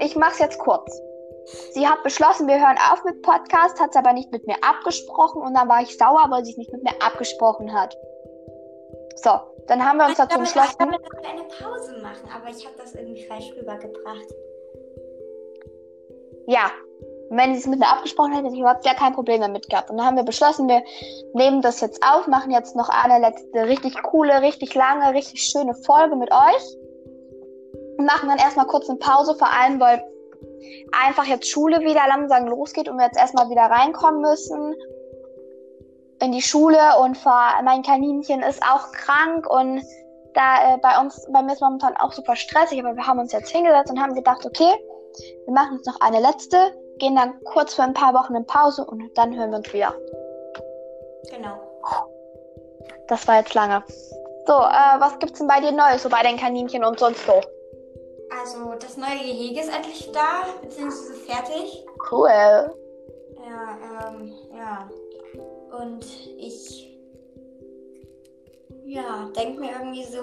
Ich mache es jetzt kurz. Sie hat beschlossen, wir hören auf mit Podcast, hat es aber nicht mit mir abgesprochen und dann war ich sauer, weil sie es nicht mit mir abgesprochen hat. So, dann haben wir uns dazu entschlossen. Ich wollte eine Pause machen, aber ich habe das irgendwie falsch rübergebracht. Ja, wenn sie es mit mir abgesprochen hätte, hätte ich überhaupt gar kein Problem damit gehabt. Und dann haben wir beschlossen, wir nehmen das jetzt auf, machen jetzt noch eine letzte richtig coole, richtig lange, richtig schöne Folge mit euch. Und machen dann erstmal kurz eine Pause, vor allem, weil einfach jetzt Schule wieder langsam losgeht und wir jetzt erstmal wieder reinkommen müssen in die Schule und mein Kaninchen ist auch krank und da äh, bei uns, bei mir ist momentan auch super stressig, aber wir haben uns jetzt hingesetzt und haben gedacht, okay, wir machen jetzt noch eine letzte, gehen dann kurz für ein paar Wochen in Pause und dann hören wir uns wieder. Genau. Das war jetzt lange. So, äh, was gibt's denn bei dir Neues, so bei den Kaninchen und sonst so? Also, das neue Gehege ist endlich da, beziehungsweise fertig. Cool. Ja, ähm, ja. Und ich, ja, denke mir irgendwie so,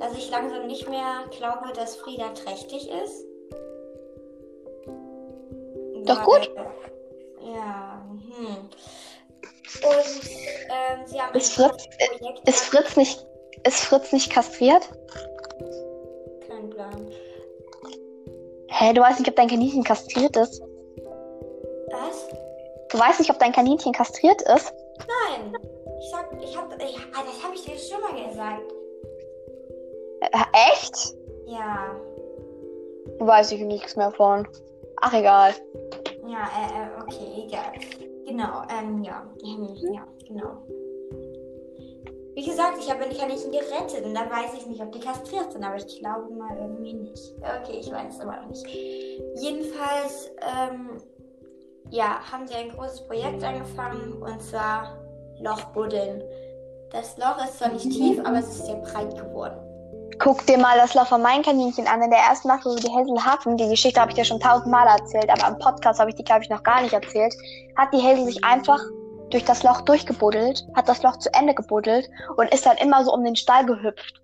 dass ich langsam nicht mehr glaube, dass Frieda trächtig ist. Doch gut. Ja, hm. Und ähm, sie haben ist Fritz, ist Fritz nicht ist Fritz nicht kastriert? Kein Plan. Hä, du weißt nicht, ob dein Kaninchen kastriert ist? Was? Du weißt nicht, ob dein Kaninchen kastriert ist? Nein. Ich sag, ich hab, ich, ah, das habe ich dir schon mal gesagt. Äh, echt? Ja. Weiß ich nichts mehr von. Ach, egal. Ja, äh, äh, okay, egal. Genau, ähm, ja. Mhm, ja, genau. Wie gesagt, ich habe Kaninchen gerettet und da weiß ich nicht, ob die kastriert sind, aber ich glaube mal irgendwie nicht. Okay, ich weiß es aber noch nicht. Jedenfalls, ähm, ja, haben sie ein großes Projekt angefangen und zwar Lochbuddeln. Das Loch ist zwar nicht tief, aber es ist sehr breit geworden. Guck dir mal das Loch von meinen Kaninchen an. In der ersten Nacht, wo wir die Häsel hatten, die Geschichte habe ich dir schon tausendmal erzählt, aber am Podcast habe ich die, glaube ich, noch gar nicht erzählt, hat die Häsel sich einfach durch das Loch durchgebuddelt, hat das Loch zu Ende gebuddelt und ist dann immer so um den Stall gehüpft.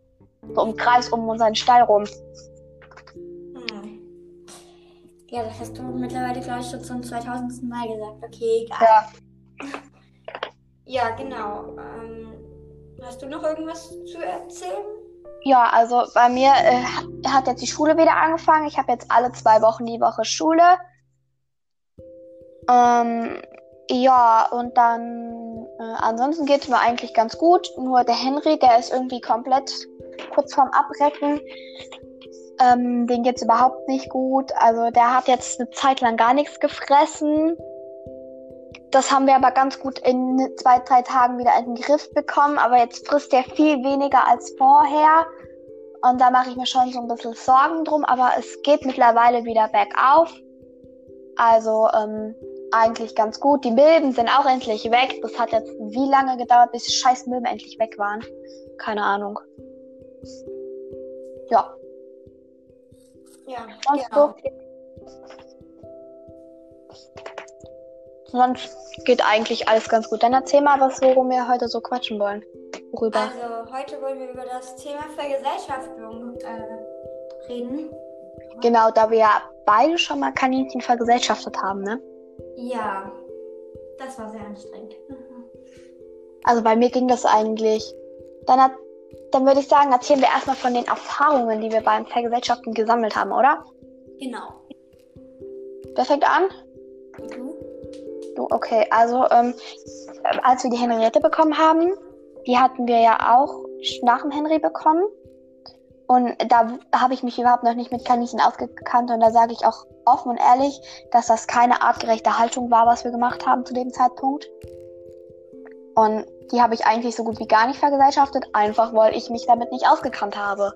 So im Kreis um unseren Stall rum. Hm. Ja, das hast du mittlerweile, glaube ich, schon zum 2000. Mal gesagt. Okay, egal. Ja. Ja, genau. Ähm, hast du noch irgendwas zu erzählen? Ja, also bei mir äh, hat jetzt die Schule wieder angefangen. Ich habe jetzt alle zwei Wochen die Woche Schule. Ähm, ja, und dann äh, ansonsten geht es mir eigentlich ganz gut. Nur der Henry, der ist irgendwie komplett kurz vorm Abrecken. Ähm, den geht's überhaupt nicht gut. Also der hat jetzt eine Zeit lang gar nichts gefressen. Das haben wir aber ganz gut in zwei, drei Tagen wieder in den Griff bekommen. Aber jetzt frisst er viel weniger als vorher. Und da mache ich mir schon so ein bisschen Sorgen drum. Aber es geht mittlerweile wieder bergauf. Also ähm, eigentlich ganz gut. Die Milben sind auch endlich weg. Das hat jetzt wie lange gedauert, bis die scheiß Milben endlich weg waren. Keine Ahnung. Ja. Ja, Sonst genau. so Sonst geht eigentlich alles ganz gut. Dann erzähl mal was, worum wir heute so quatschen wollen. Worüber? Also, heute wollen wir über das Thema Vergesellschaftung äh, reden. Genau, da wir ja beide schon mal Kaninchen vergesellschaftet haben, ne? Ja, das war sehr anstrengend. Also bei mir ging das eigentlich. Dann, hat, dann würde ich sagen, erzählen wir erstmal von den Erfahrungen, die wir beim Vergesellschaften gesammelt haben, oder? Genau. Wer fängt an? Du? Okay. Also, ähm, als wir die Henriette bekommen haben, die hatten wir ja auch nach dem Henry bekommen. Und da habe ich mich überhaupt noch nicht mit Kaninchen ausgekannt. Und da sage ich auch offen und ehrlich, dass das keine artgerechte Haltung war, was wir gemacht haben zu dem Zeitpunkt. Und die habe ich eigentlich so gut wie gar nicht vergesellschaftet, einfach weil ich mich damit nicht ausgekannt habe.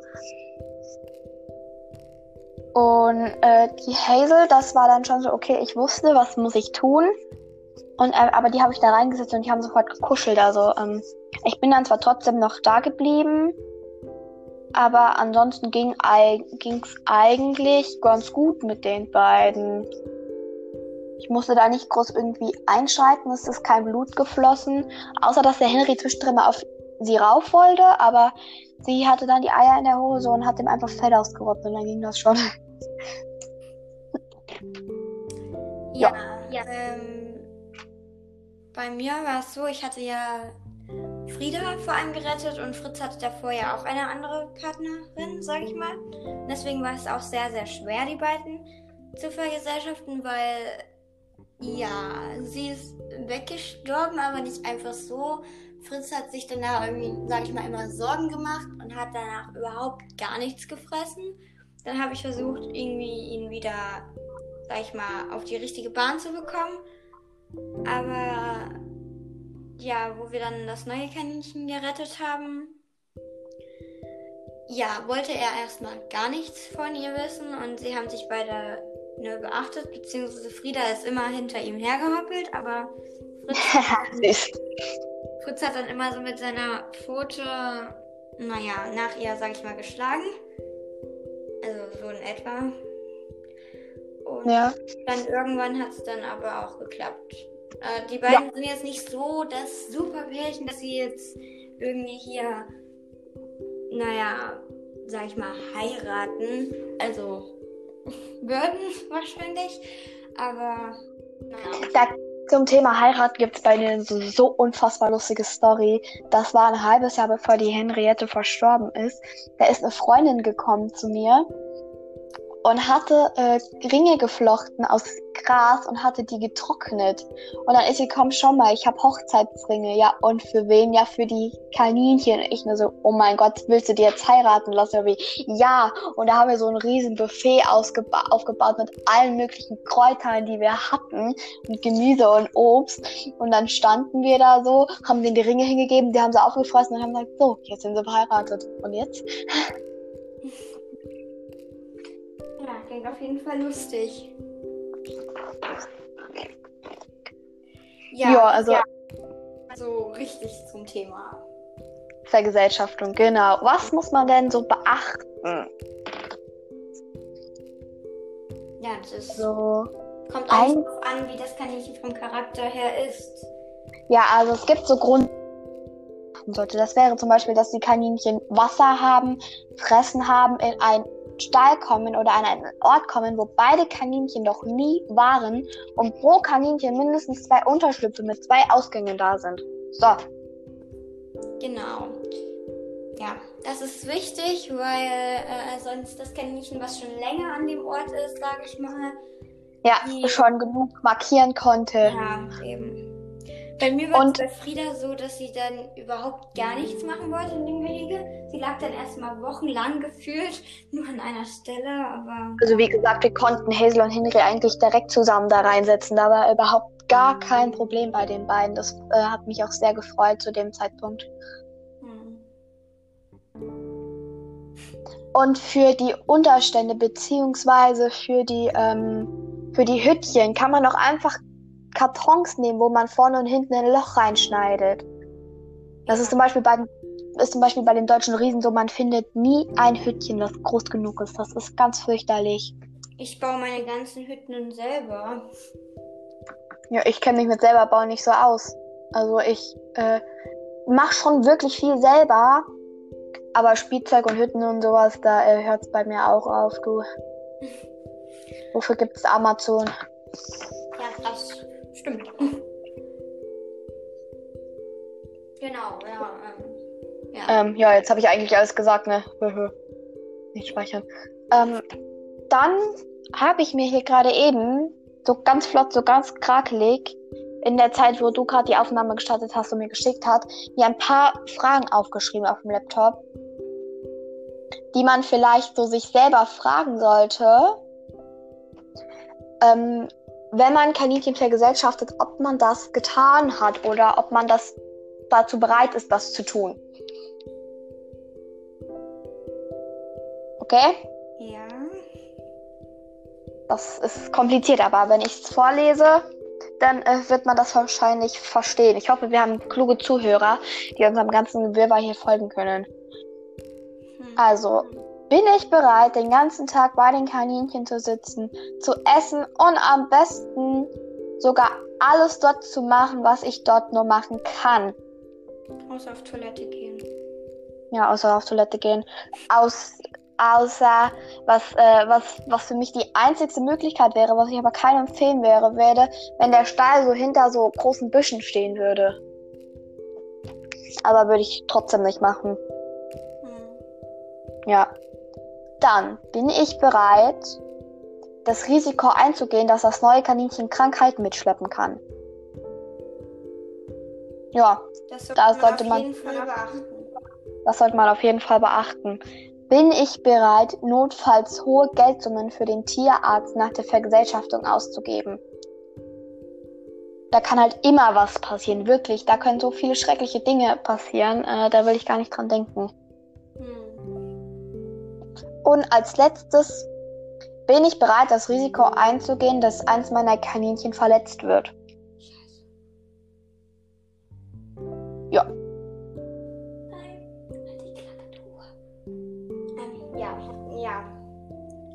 Und äh, die Hazel, das war dann schon so, okay, ich wusste, was muss ich tun. Und äh, aber die habe ich da reingesetzt und die haben sofort gekuschelt. Also ähm, ich bin dann zwar trotzdem noch da geblieben, aber ansonsten ging es eigentlich ganz gut mit den beiden. Ich musste da nicht groß irgendwie einschreiten, es ist kein Blut geflossen, außer dass der Henry zwischendrin mal auf sie rauf wollte, aber sie hatte dann die Eier in der Hose und hat ihm einfach Fell ausgerottet und dann ging das schon. Ja, ja. Ähm, bei mir war es so, ich hatte ja Frieda vor allem gerettet und Fritz hatte davor ja auch eine andere Partnerin, sag ich mal. Deswegen war es auch sehr, sehr schwer, die beiden zu vergesellschaften, weil ja, sie ist weggestorben, aber nicht einfach so. Fritz hat sich danach irgendwie, sag ich mal, immer Sorgen gemacht und hat danach überhaupt gar nichts gefressen. Dann habe ich versucht, irgendwie ihn wieder sag ich mal, auf die richtige Bahn zu bekommen. Aber ja, wo wir dann das neue Kaninchen gerettet haben, ja, wollte er erstmal gar nichts von ihr wissen und sie haben sich beide nur beachtet, beziehungsweise Frieda ist immer hinter ihm hergehoppelt, aber Fritz, Fritz hat dann immer so mit seiner Pfote, naja, nach ihr, sag ich mal, geschlagen. Also so in etwa. Und ja. dann irgendwann hat es dann aber auch geklappt. Äh, die beiden ja. sind jetzt nicht so das super Pärchen, dass sie jetzt irgendwie hier, naja, sag ich mal, heiraten. Also würden wahrscheinlich. Aber naja. Da, zum Thema Heirat gibt es bei denen so, so unfassbar lustige Story. Das war ein halbes Jahr bevor die Henriette verstorben ist. Da ist eine Freundin gekommen zu mir und hatte äh, Ringe geflochten aus Gras und hatte die getrocknet. Und dann ist sie, komm schon mal, ich habe Hochzeitsringe. Ja, und für wen? Ja, für die Kaninchen. Und ich nur so, oh mein Gott, willst du die jetzt heiraten lassen? Wie? Ja, und da haben wir so ein riesen Buffet aufgebaut mit allen möglichen Kräutern, die wir hatten. Und Gemüse und Obst. Und dann standen wir da so, haben denen die Ringe hingegeben, die haben sie aufgefressen und haben gesagt, so, jetzt sind sie verheiratet. Und jetzt? klingt auf jeden Fall lustig. Ja, ja also. Ja. Also richtig zum Thema. Vergesellschaftung, genau. Was muss man denn so beachten? Ja, das ist so. Kommt auch darauf an, wie das Kaninchen vom Charakter her ist. Ja, also es gibt so Grund sollte. Das wäre zum Beispiel, dass die Kaninchen Wasser haben, Fressen haben, in ein Stall kommen oder an einen Ort kommen, wo beide Kaninchen noch nie waren und pro Kaninchen mindestens zwei Unterschlüpfe mit zwei Ausgängen da sind. So. Genau. Ja, das ist wichtig, weil äh, sonst das Kaninchen, was schon länger an dem Ort ist, sage ich mal. Ja, die, schon genug markieren konnte. Ja, eben. Bei mir war es bei Frieda so, dass sie dann überhaupt gar nichts machen wollte in dem Gehege. Sie lag dann erstmal wochenlang gefühlt nur an einer Stelle, aber. Also wie gesagt, wir konnten Hazel und Henry eigentlich direkt zusammen da reinsetzen. Da war überhaupt gar kein Problem bei den beiden. Das äh, hat mich auch sehr gefreut zu dem Zeitpunkt. Hm. Und für die Unterstände beziehungsweise für die ähm, für die Hüttchen kann man auch einfach Kartons nehmen, wo man vorne und hinten ein Loch reinschneidet. Das ist zum Beispiel bei, ist zum Beispiel bei den deutschen Riesen so, man findet nie ein Hüttchen, das groß genug ist. Das ist ganz fürchterlich. Ich baue meine ganzen Hütten selber. Ja, ich kenne mich mit selber bauen nicht so aus. Also ich äh, mache schon wirklich viel selber, aber Spielzeug und Hütten und sowas, da äh, hört es bei mir auch auf, du. Wofür gibt es Amazon? Ja, das Stimmt. genau, ja. Ähm, ja. Ähm, ja, jetzt habe ich eigentlich alles gesagt, ne? Nicht speichern. Ähm, dann habe ich mir hier gerade eben so ganz flott, so ganz krakelig in der Zeit, wo du gerade die Aufnahme gestartet hast und mir geschickt hast, mir ein paar Fragen aufgeschrieben auf dem Laptop, die man vielleicht so sich selber fragen sollte. Ähm, wenn man Kaninchen vergesellschaftet, ob man das getan hat oder ob man das dazu bereit ist, das zu tun. Okay? Ja. Das ist kompliziert, aber wenn ich es vorlese, dann äh, wird man das wahrscheinlich verstehen. Ich hoffe, wir haben kluge Zuhörer, die unserem ganzen Wirrwarr hier folgen können. Hm. Also, bin ich bereit, den ganzen Tag bei den Kaninchen zu sitzen, zu essen und am besten sogar alles dort zu machen, was ich dort nur machen kann. Außer auf Toilette gehen. Ja, außer auf Toilette gehen. Aus, außer was, äh, was, was für mich die einzigste Möglichkeit wäre, was ich aber keinem empfehlen wäre, wäre, wenn der Stall so hinter so großen Büschen stehen würde. Aber würde ich trotzdem nicht machen. Hm. Ja. Dann bin ich bereit, das Risiko einzugehen, dass das neue Kaninchen Krankheiten mitschleppen kann. Ja, Das Da sollte sollte man man- auf jeden Fall beachten. das sollte man auf jeden Fall beachten. Bin ich bereit, notfalls hohe Geldsummen für den Tierarzt nach der Vergesellschaftung auszugeben? Da kann halt immer was passieren, wirklich. Da können so viele schreckliche Dinge passieren. Äh, da will ich gar nicht dran denken. Und als letztes bin ich bereit, das Risiko einzugehen, dass eins meiner Kaninchen verletzt wird. Ja.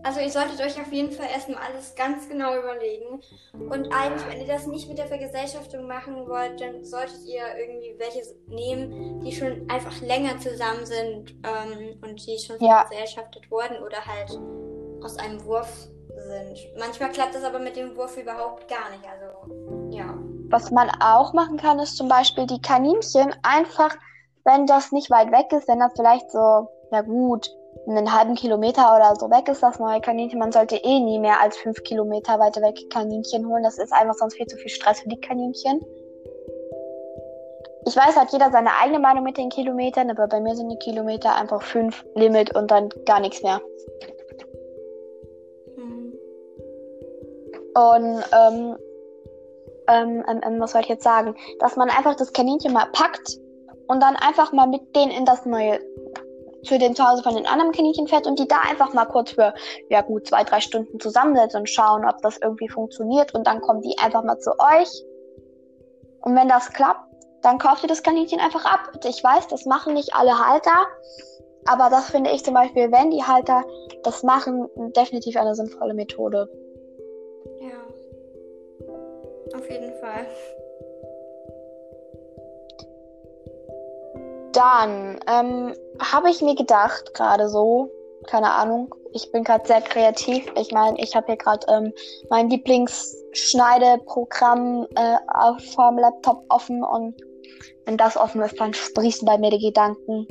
Also ihr solltet euch auf jeden Fall erstmal alles ganz genau überlegen. Und eigentlich, wenn ihr das nicht mit der Vergesellschaftung machen wollt, dann solltet ihr irgendwie welche nehmen, die schon einfach länger zusammen sind ähm, und die schon Ja. vergesellschaftet wurden oder halt aus einem Wurf sind. Manchmal klappt das aber mit dem Wurf überhaupt gar nicht. Also, ja. Was man auch machen kann, ist zum Beispiel die Kaninchen einfach, wenn das nicht weit weg ist, wenn das vielleicht so, na gut, einen halben Kilometer oder so weg ist, das neue Kaninchen. Man sollte eh nie mehr als fünf Kilometer weiter weg Kaninchen holen. Das ist einfach sonst viel zu viel Stress für die Kaninchen. Ich weiß, hat jeder seine eigene Meinung mit den Kilometern, aber bei mir sind die Kilometer einfach fünf Limit und dann gar nichts mehr. Hm. Und ähm, ähm, ähm, ähm, was soll ich jetzt sagen? Dass man einfach das Kaninchen mal packt und dann einfach mal mit denen in das neue, zu dem Zuhause von den anderen Kaninchen fährt und die da einfach mal kurz für, ja gut, zwei, drei Stunden zusammensetzt und schauen, ob das irgendwie funktioniert und dann kommen die einfach mal zu euch. Und wenn das klappt, dann kauft ihr das Kaninchen einfach ab. Ich weiß, das machen nicht alle Halter, aber das finde ich zum Beispiel, wenn die Halter das machen, definitiv eine sinnvolle Methode. Ja. Auf jeden Fall. Dann ähm, habe ich mir gedacht, gerade so, keine Ahnung, ich bin gerade sehr kreativ. Ich meine, ich habe hier gerade ähm, mein Lieblingsschneideprogramm äh, auf vom Laptop offen und wenn das offen ist, dann sprießen bei mir die Gedanken.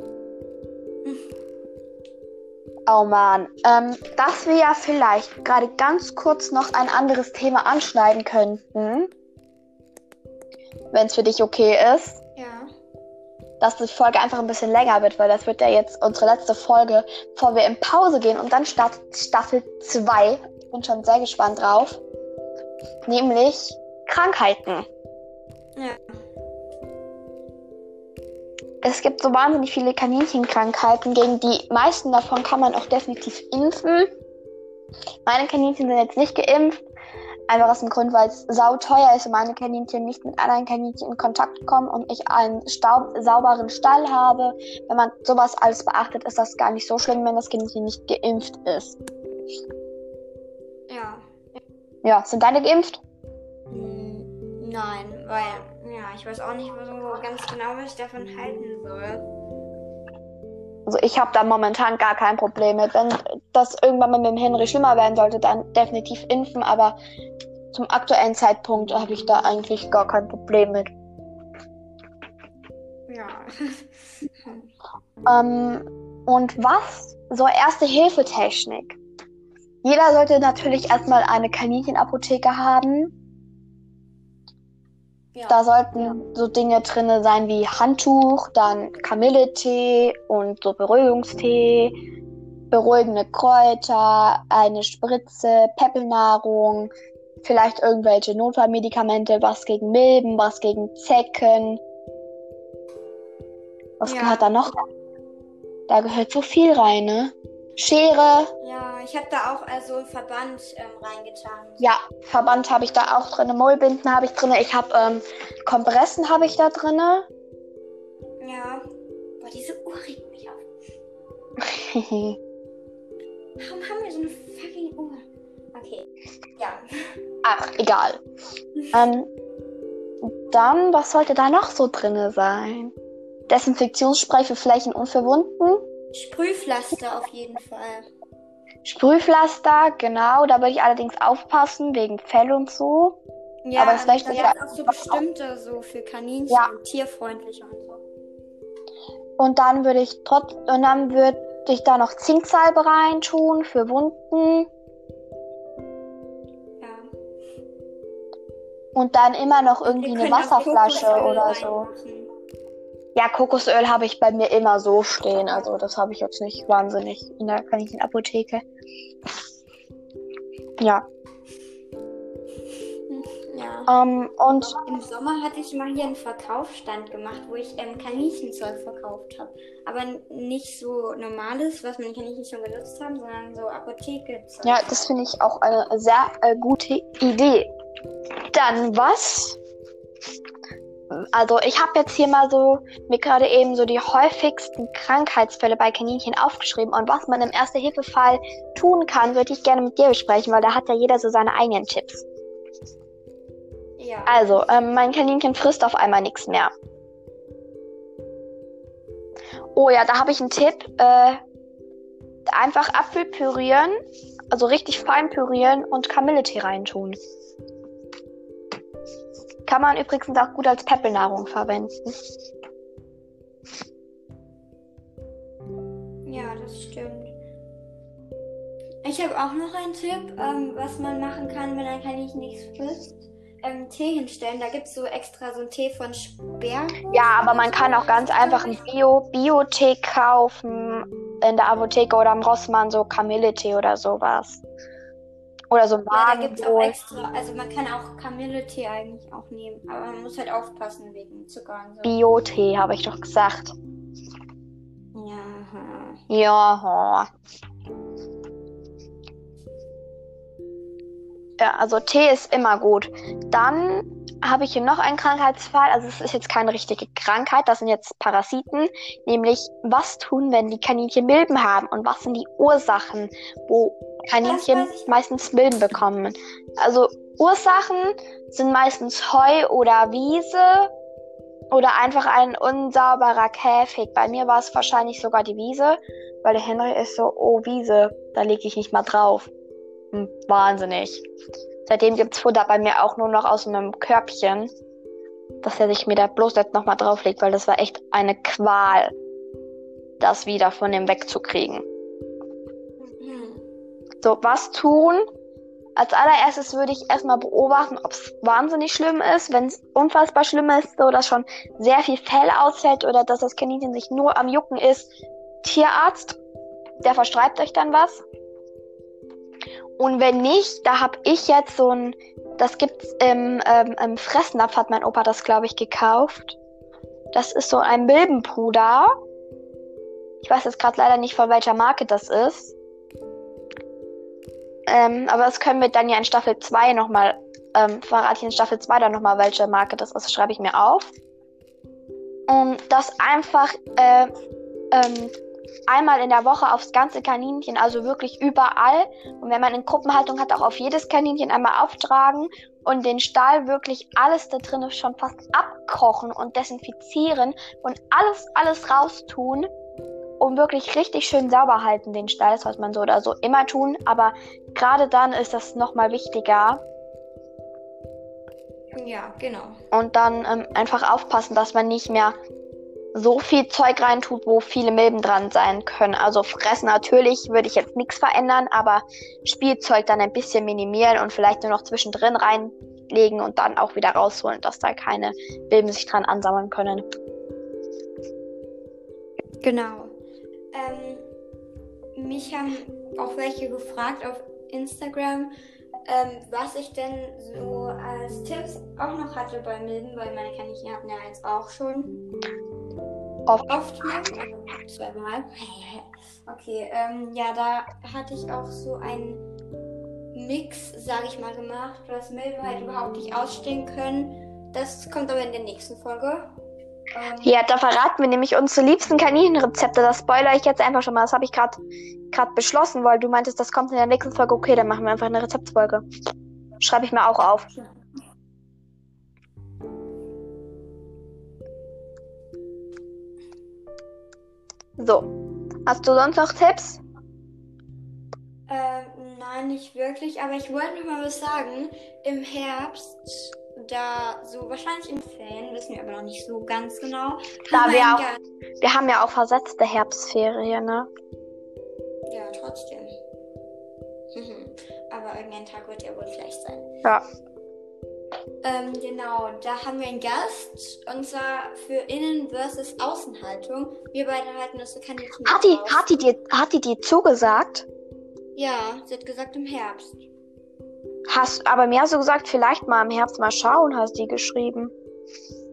Oh man, ähm, dass wir ja vielleicht gerade ganz kurz noch ein anderes Thema anschneiden könnten, wenn es für dich okay ist. Dass die Folge einfach ein bisschen länger wird, weil das wird ja jetzt unsere letzte Folge, bevor wir in Pause gehen und dann startet Staffel 2. Ich bin schon sehr gespannt drauf. Nämlich Krankheiten. Ja. Es gibt so wahnsinnig viele Kaninchenkrankheiten, gegen die meisten davon kann man auch definitiv impfen. Meine Kaninchen sind jetzt nicht geimpft. Einfach aus dem Grund, weil es sauteuer ist und meine Kaninchen nicht mit anderen Kaninchen in Kontakt kommen und ich einen staub sauberen Stall habe. Wenn man sowas alles beachtet, ist das gar nicht so schlimm, wenn das Kaninchen nicht geimpft ist. Ja. Ja, sind deine geimpft? Nein, weil, ja, ich weiß auch nicht so ganz genau, was ich davon halten soll. Also ich habe da momentan gar kein Problem mit. Wenn das irgendwann mal mit dem Henry schlimmer werden sollte, dann definitiv impfen, aber zum aktuellen Zeitpunkt habe ich da eigentlich gar kein Problem mit. Ja. Ähm, und was? So erste Hilfetechnik. Jeder sollte natürlich erstmal eine Kaninchenapotheke haben. Ja. Da sollten so Dinge drinne sein wie Handtuch, dann Kamilletee und so Beruhigungstee, beruhigende Kräuter, eine Spritze, Peppelnahrung, vielleicht irgendwelche Notfallmedikamente, was gegen Milben, was gegen Zecken. Was Ja. gehört da noch? Da gehört so viel rein, ne? Schere, ja, ich habe da auch also einen Verband ähm, reingetan. ja, Verband habe ich da auch drinne, Mullbinden habe ich drinne, ich habe ähm, Kompressen habe ich da drinne. Ja. Boah, diese Uhr regt mich auf. Warum haben wir so eine fucking Uhr? Okay. Ja. Ach, egal. ähm, dann, was sollte da noch so drinne sein? Desinfektionsspray für Flächen und für Wunden. Sprühpflaster auf jeden Fall. Sprühpflaster, genau, da würde ich allerdings aufpassen, wegen Fell und so. Ja, Aber es da reicht gibt ja- es auch so bestimmte, so für Kaninchen Ja. und tierfreundliche und so. Und dann würde ich trotz und dann würde ich da noch Zinksalbe reintun für Wunden. Ja. Und dann immer noch irgendwie eine Wasserflasche oder so. reinmachen. Ja, Kokosöl habe ich bei mir immer so stehen. Also das habe ich jetzt nicht wahnsinnig in der Kaninchenapotheke. Ja. Ja. Ähm, und Im Sommer hatte ich mal hier einen Verkaufsstand gemacht, wo ich ähm, Kaninchenzeug verkauft habe. Aber nicht so normales, was meine Kaninchen schon genutzt haben, sondern so Apotheke-Zeug. ja, das finde ich auch eine sehr äh, gute Idee. Dann was? Also ich habe jetzt hier mal so mir gerade eben so die häufigsten Krankheitsfälle bei Kaninchen aufgeschrieben und was man im Erste-Hilfe-Fall tun kann, würde ich gerne mit dir besprechen, weil da hat ja jeder so seine eigenen Tipps. Ja. Also, ähm, mein Kaninchen frisst auf einmal nichts mehr. Oh ja, da habe ich einen Tipp. Äh, einfach Apfel pürieren, also richtig fein pürieren und Kamilletee reintun. Kann man übrigens auch gut als Peppelnahrung verwenden. Ja, das stimmt. Ich habe auch noch einen Tipp, ähm, was man machen kann, wenn ein Kaninchen nichts frisst. Ähm, Tee hinstellen. Da gibt es so extra so einen Tee von Sperrgut. Ja, aber man kann auch ganz einfach einen Bio Bio-Tee kaufen in der Apotheke oder am Rossmann, so Kamilletee oder sowas. Oder so Ja, da gibt es auch extra. Also man kann auch Kamilletee eigentlich auch nehmen. Aber man muss halt aufpassen wegen Zucker und so. Bio-Tee, habe ich doch gesagt. Ja. Ja. Ja, also Tee ist immer gut. Dann habe ich hier noch einen Krankheitsfall. Also es ist jetzt keine richtige Krankheit, das sind jetzt Parasiten. Nämlich, was tun, wenn die Kaninchen Milben haben? Und was sind die Ursachen, wo Kaninchen meistens Milben bekommen? Also Ursachen sind meistens Heu oder Wiese oder einfach ein unsauberer Käfig. Bei mir war es wahrscheinlich sogar die Wiese, weil der Henry ist so, oh Wiese, da lege ich nicht mal drauf. Hm, wahnsinnig. Seitdem gibt's Futter bei mir auch nur noch aus einem Körbchen, dass er sich mir da bloß jetzt nochmal drauflegt, weil das war echt eine Qual, das wieder von dem wegzukriegen. So, was tun? Als allererstes würde ich erstmal beobachten, ob es wahnsinnig schlimm ist. Wenn es unfassbar schlimm ist, so dass schon sehr viel Fell ausfällt oder dass das Kaninchen sich nur am Jucken ist, Tierarzt, der verschreibt euch dann was. Und wenn nicht, da habe ich jetzt so ein, das gibt's im, ähm, im Fressnapf, hat mein Opa das, glaube ich, gekauft. Das ist so ein Milbenpuder. Ich weiß jetzt gerade leider nicht, von welcher Marke das ist. Ähm, aber das können wir dann ja in Staffel 2 nochmal, ähm, verrate ich in Staffel 2 dann nochmal, welche Marke das ist, schreibe ich mir auf. Und das einfach äh, ähm, einmal in der Woche aufs ganze Kaninchen, also wirklich überall. Und wenn man in Gruppenhaltung hat, auch auf jedes Kaninchen einmal auftragen und den Stall wirklich alles da drin schon fast abkochen und desinfizieren und alles, alles raustun und wirklich richtig schön sauber halten den Stall. Das sollte man so oder so immer tun, aber gerade dann ist das nochmal wichtiger. Ja, genau. Und dann ähm, einfach aufpassen, dass man nicht mehr so viel Zeug reintut, wo viele Milben dran sein können. Also fressen natürlich würde ich jetzt nichts verändern, aber Spielzeug dann ein bisschen minimieren und vielleicht nur noch zwischendrin reinlegen und dann auch wieder rausholen, dass da keine Milben sich dran ansammeln können. Genau. Ähm, mich haben auch welche gefragt auf Instagram, ähm, was ich denn so als Tipps auch noch hatte bei Milben, weil meine Kaninchen hatten ja jetzt auch schon Oft. oft also zweimal. okay, ähm, ja, da hatte ich auch so einen Mix, sage ich mal, gemacht, was Milben halt überhaupt nicht ausstehen können. Das kommt aber in der nächsten Folge. Ja, da verraten wir nämlich unsere liebsten Kaninchenrezepte. Das spoilere ich jetzt einfach schon mal. Das habe ich gerade beschlossen, weil du meintest, das kommt in der nächsten Folge. Okay, dann machen wir einfach eine Rezeptfolge. Schreibe ich mir auch auf. So. Hast du sonst noch Tipps? Ähm, nein, nicht wirklich, aber ich wollte noch mal was sagen. Im Herbst, da so wahrscheinlich in Ferien, wissen wir aber noch nicht so ganz genau. Da wir auch- Wir haben ja auch versetzte Herbstferien, ne? Ja, trotzdem. Mhm. Aber irgendein Tag wird ja wohl gleich sein. Ja. Ähm, genau, da haben wir einen Gast und zwar für Innen versus Außenhaltung. Wir beide halten das so Kaninchen. Hat die, hat die dir, hat die dir zugesagt? Ja, sie hat gesagt im Herbst. Hast, aber mir hast du gesagt, vielleicht mal im Herbst mal schauen, hast die geschrieben.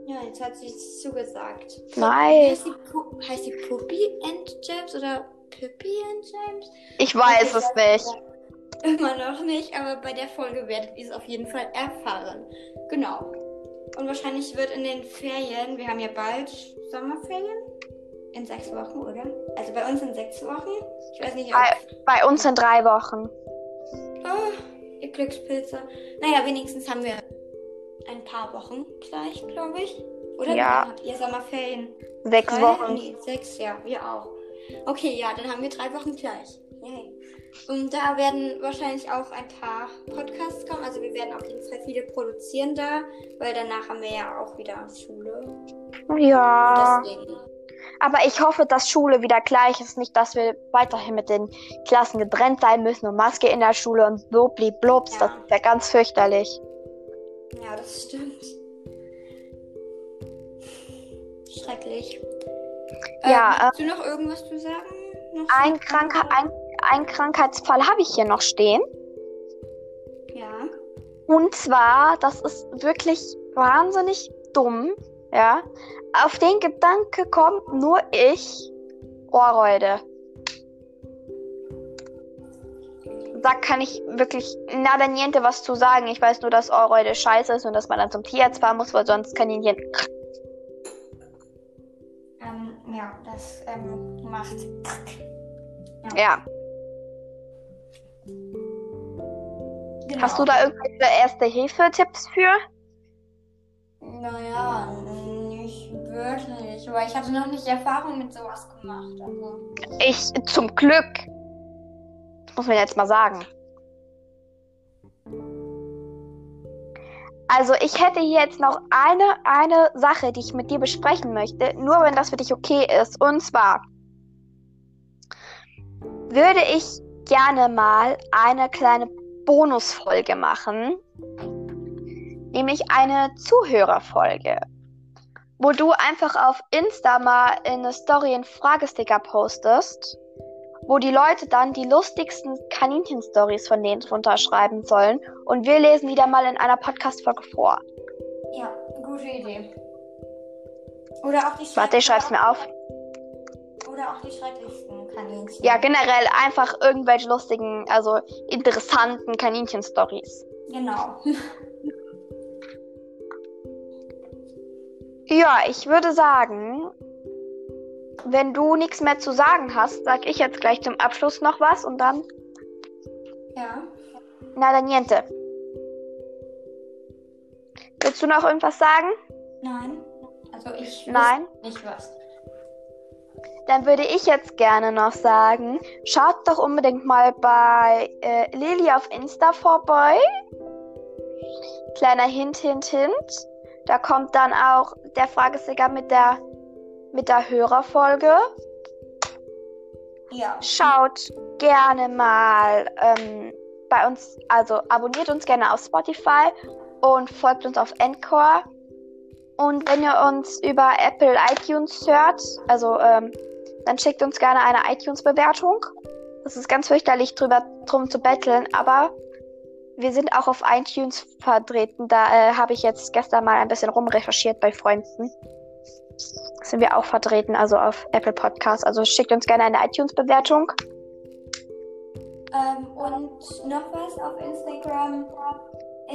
Ja, jetzt hat sie es zugesagt. Nice. Heißt die, Pu heißt die Puppy and James oder Pippi and James? Ich weiß es nicht. Immer noch nicht, aber bei der Folge werdet ihr es auf jeden Fall erfahren. Genau. Und wahrscheinlich wird in den Ferien, wir haben ja bald Sommerferien. In sechs Wochen, oder? Also bei uns in sechs Wochen. Ich weiß nicht, ob. Bei, bei uns in drei Wochen. Oh, ihr Glückspilze. Naja, wenigstens haben wir ein paar Wochen gleich, glaube ich. Oder Ja. habt ihr Sommerferien? Sechs Drei? Wochen. Nee, sechs, ja, wir auch. Okay, ja, dann haben wir drei Wochen gleich. Yay. Und da werden wahrscheinlich auch ein paar Podcasts kommen. Also wir werden auf jeden Fall viele produzieren da, weil danach haben wir ja auch wieder Schule. Ja. Deswegen. Aber ich hoffe, dass Schule wieder gleich ist. Nicht, dass wir weiterhin mit den Klassen getrennt sein müssen und Maske in der Schule und blubli blubs. Ja. Das ist ja ganz fürchterlich. Ja, das stimmt. Schrecklich. Ja, Ähm, hast du noch irgendwas zu sagen? Noch Ein? Kranker, ein, ein Krankheitsfall habe ich hier noch stehen. Ja. Und zwar, das ist wirklich wahnsinnig dumm, ja. Auf den Gedanke kommt nur ich, Ohrreude. Da kann ich wirklich nada niente was zu sagen. Ich weiß nur, dass Ohrreude scheiße ist und dass man dann zum Tierarzt fahren muss, weil sonst Kaninchen. Ähm, ja, das ähm, macht. Ja. Genau. Hast du da irgendwelche Erste-Hilfe-Tipps für? Naja, wirklich, weil ich hatte noch nicht Erfahrung mit sowas gemacht. Also. Ich zum Glück. Das muss man jetzt mal sagen. Also ich hätte hier jetzt noch eine, eine Sache, die ich mit dir besprechen möchte, nur wenn das für dich okay ist. Und zwar würde ich gerne mal eine kleine Bonusfolge machen, nämlich eine Zuhörerfolge, wo du einfach auf Insta mal in eine Story einen Fragesticker postest, wo die Leute dann die lustigsten Kaninchen-Stories von denen drunter schreiben sollen und wir lesen die dann mal in einer Podcast-Folge vor. Ja, gute Idee. Oder auch die Warte, ich schreib's mir auf. Oder auch die schrecklichsten Kaninchen. Ja, generell einfach irgendwelche lustigen, also interessanten Kaninchen-Stories. Genau. Ja, ich würde sagen, wenn du nichts mehr zu sagen hast, sag ich jetzt gleich zum Abschluss noch was und dann Ja. nada niente. Willst du noch irgendwas sagen? Nein. Also ich Nein. nicht was. Dann würde ich jetzt gerne noch sagen, schaut doch unbedingt mal bei äh, Lili auf Insta vorbei. Kleiner Hint, Hint, Hint. Da kommt dann auch der Fragesticker mit der, mit der Hörerfolge. Ja. Schaut gerne mal ähm, bei uns, also abonniert uns gerne auf Spotify und folgt uns auf Encore. Und wenn ihr uns über Apple iTunes hört, also ähm, dann schickt uns gerne eine iTunes-Bewertung. Das ist ganz fürchterlich drüber drum zu betteln, aber wir sind auch auf iTunes vertreten. Da äh, habe ich jetzt gestern mal ein bisschen rumrecherchiert bei Freunden. Sind wir auch vertreten, also auf Apple Podcasts. Also schickt uns gerne eine iTunes-Bewertung. Ähm, und noch was auf Instagram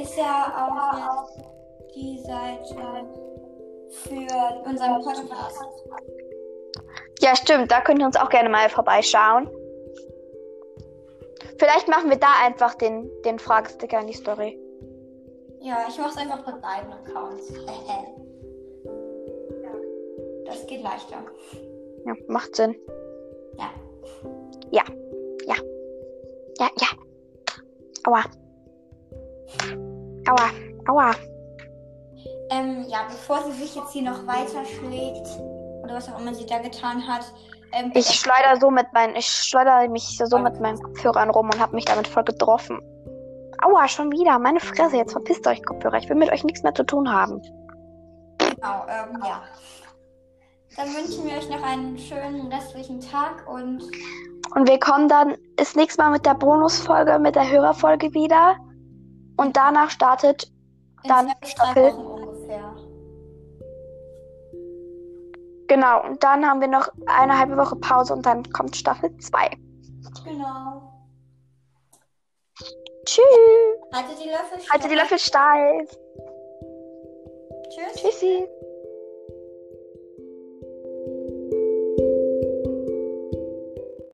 ist ja auch jetzt die Seite für unseren Podcast. Ja, stimmt. Da könnt ihr uns auch gerne mal vorbeischauen. Vielleicht machen wir da einfach den, den Fragesticker in die Story. Ja, ich mach's einfach mit beiden Accounts. ja. Das geht leichter. Ja, macht Sinn. Ja. Ja. Ja. Ja, ja. Aua. Aua. Aua. Ähm, ja, bevor sie sich jetzt hier noch weiter schlägt oder was auch immer sie da getan hat. Ähm, Ich schleuder so mit meinen, ich schleuder mich so mit meinen Kopfhörern rum und habe mich damit voll getroffen. Aua, schon wieder. Meine Fresse, jetzt verpisst euch Kopfhörer. Ich will mit euch nichts mehr zu tun haben. Genau, ähm, ja. Dann wünschen wir euch noch einen schönen restlichen Tag und Und wir kommen dann das nächste Mal mit der Bonusfolge, mit der Hörerfolge wieder. Und danach startet Dann Staffel- Genau, und dann haben wir noch eine halbe Woche Pause und dann kommt Staffel 2. Genau. Tschüss. Haltet die Löffel Halte die Löffel steif. Tschüss. Tschüssi.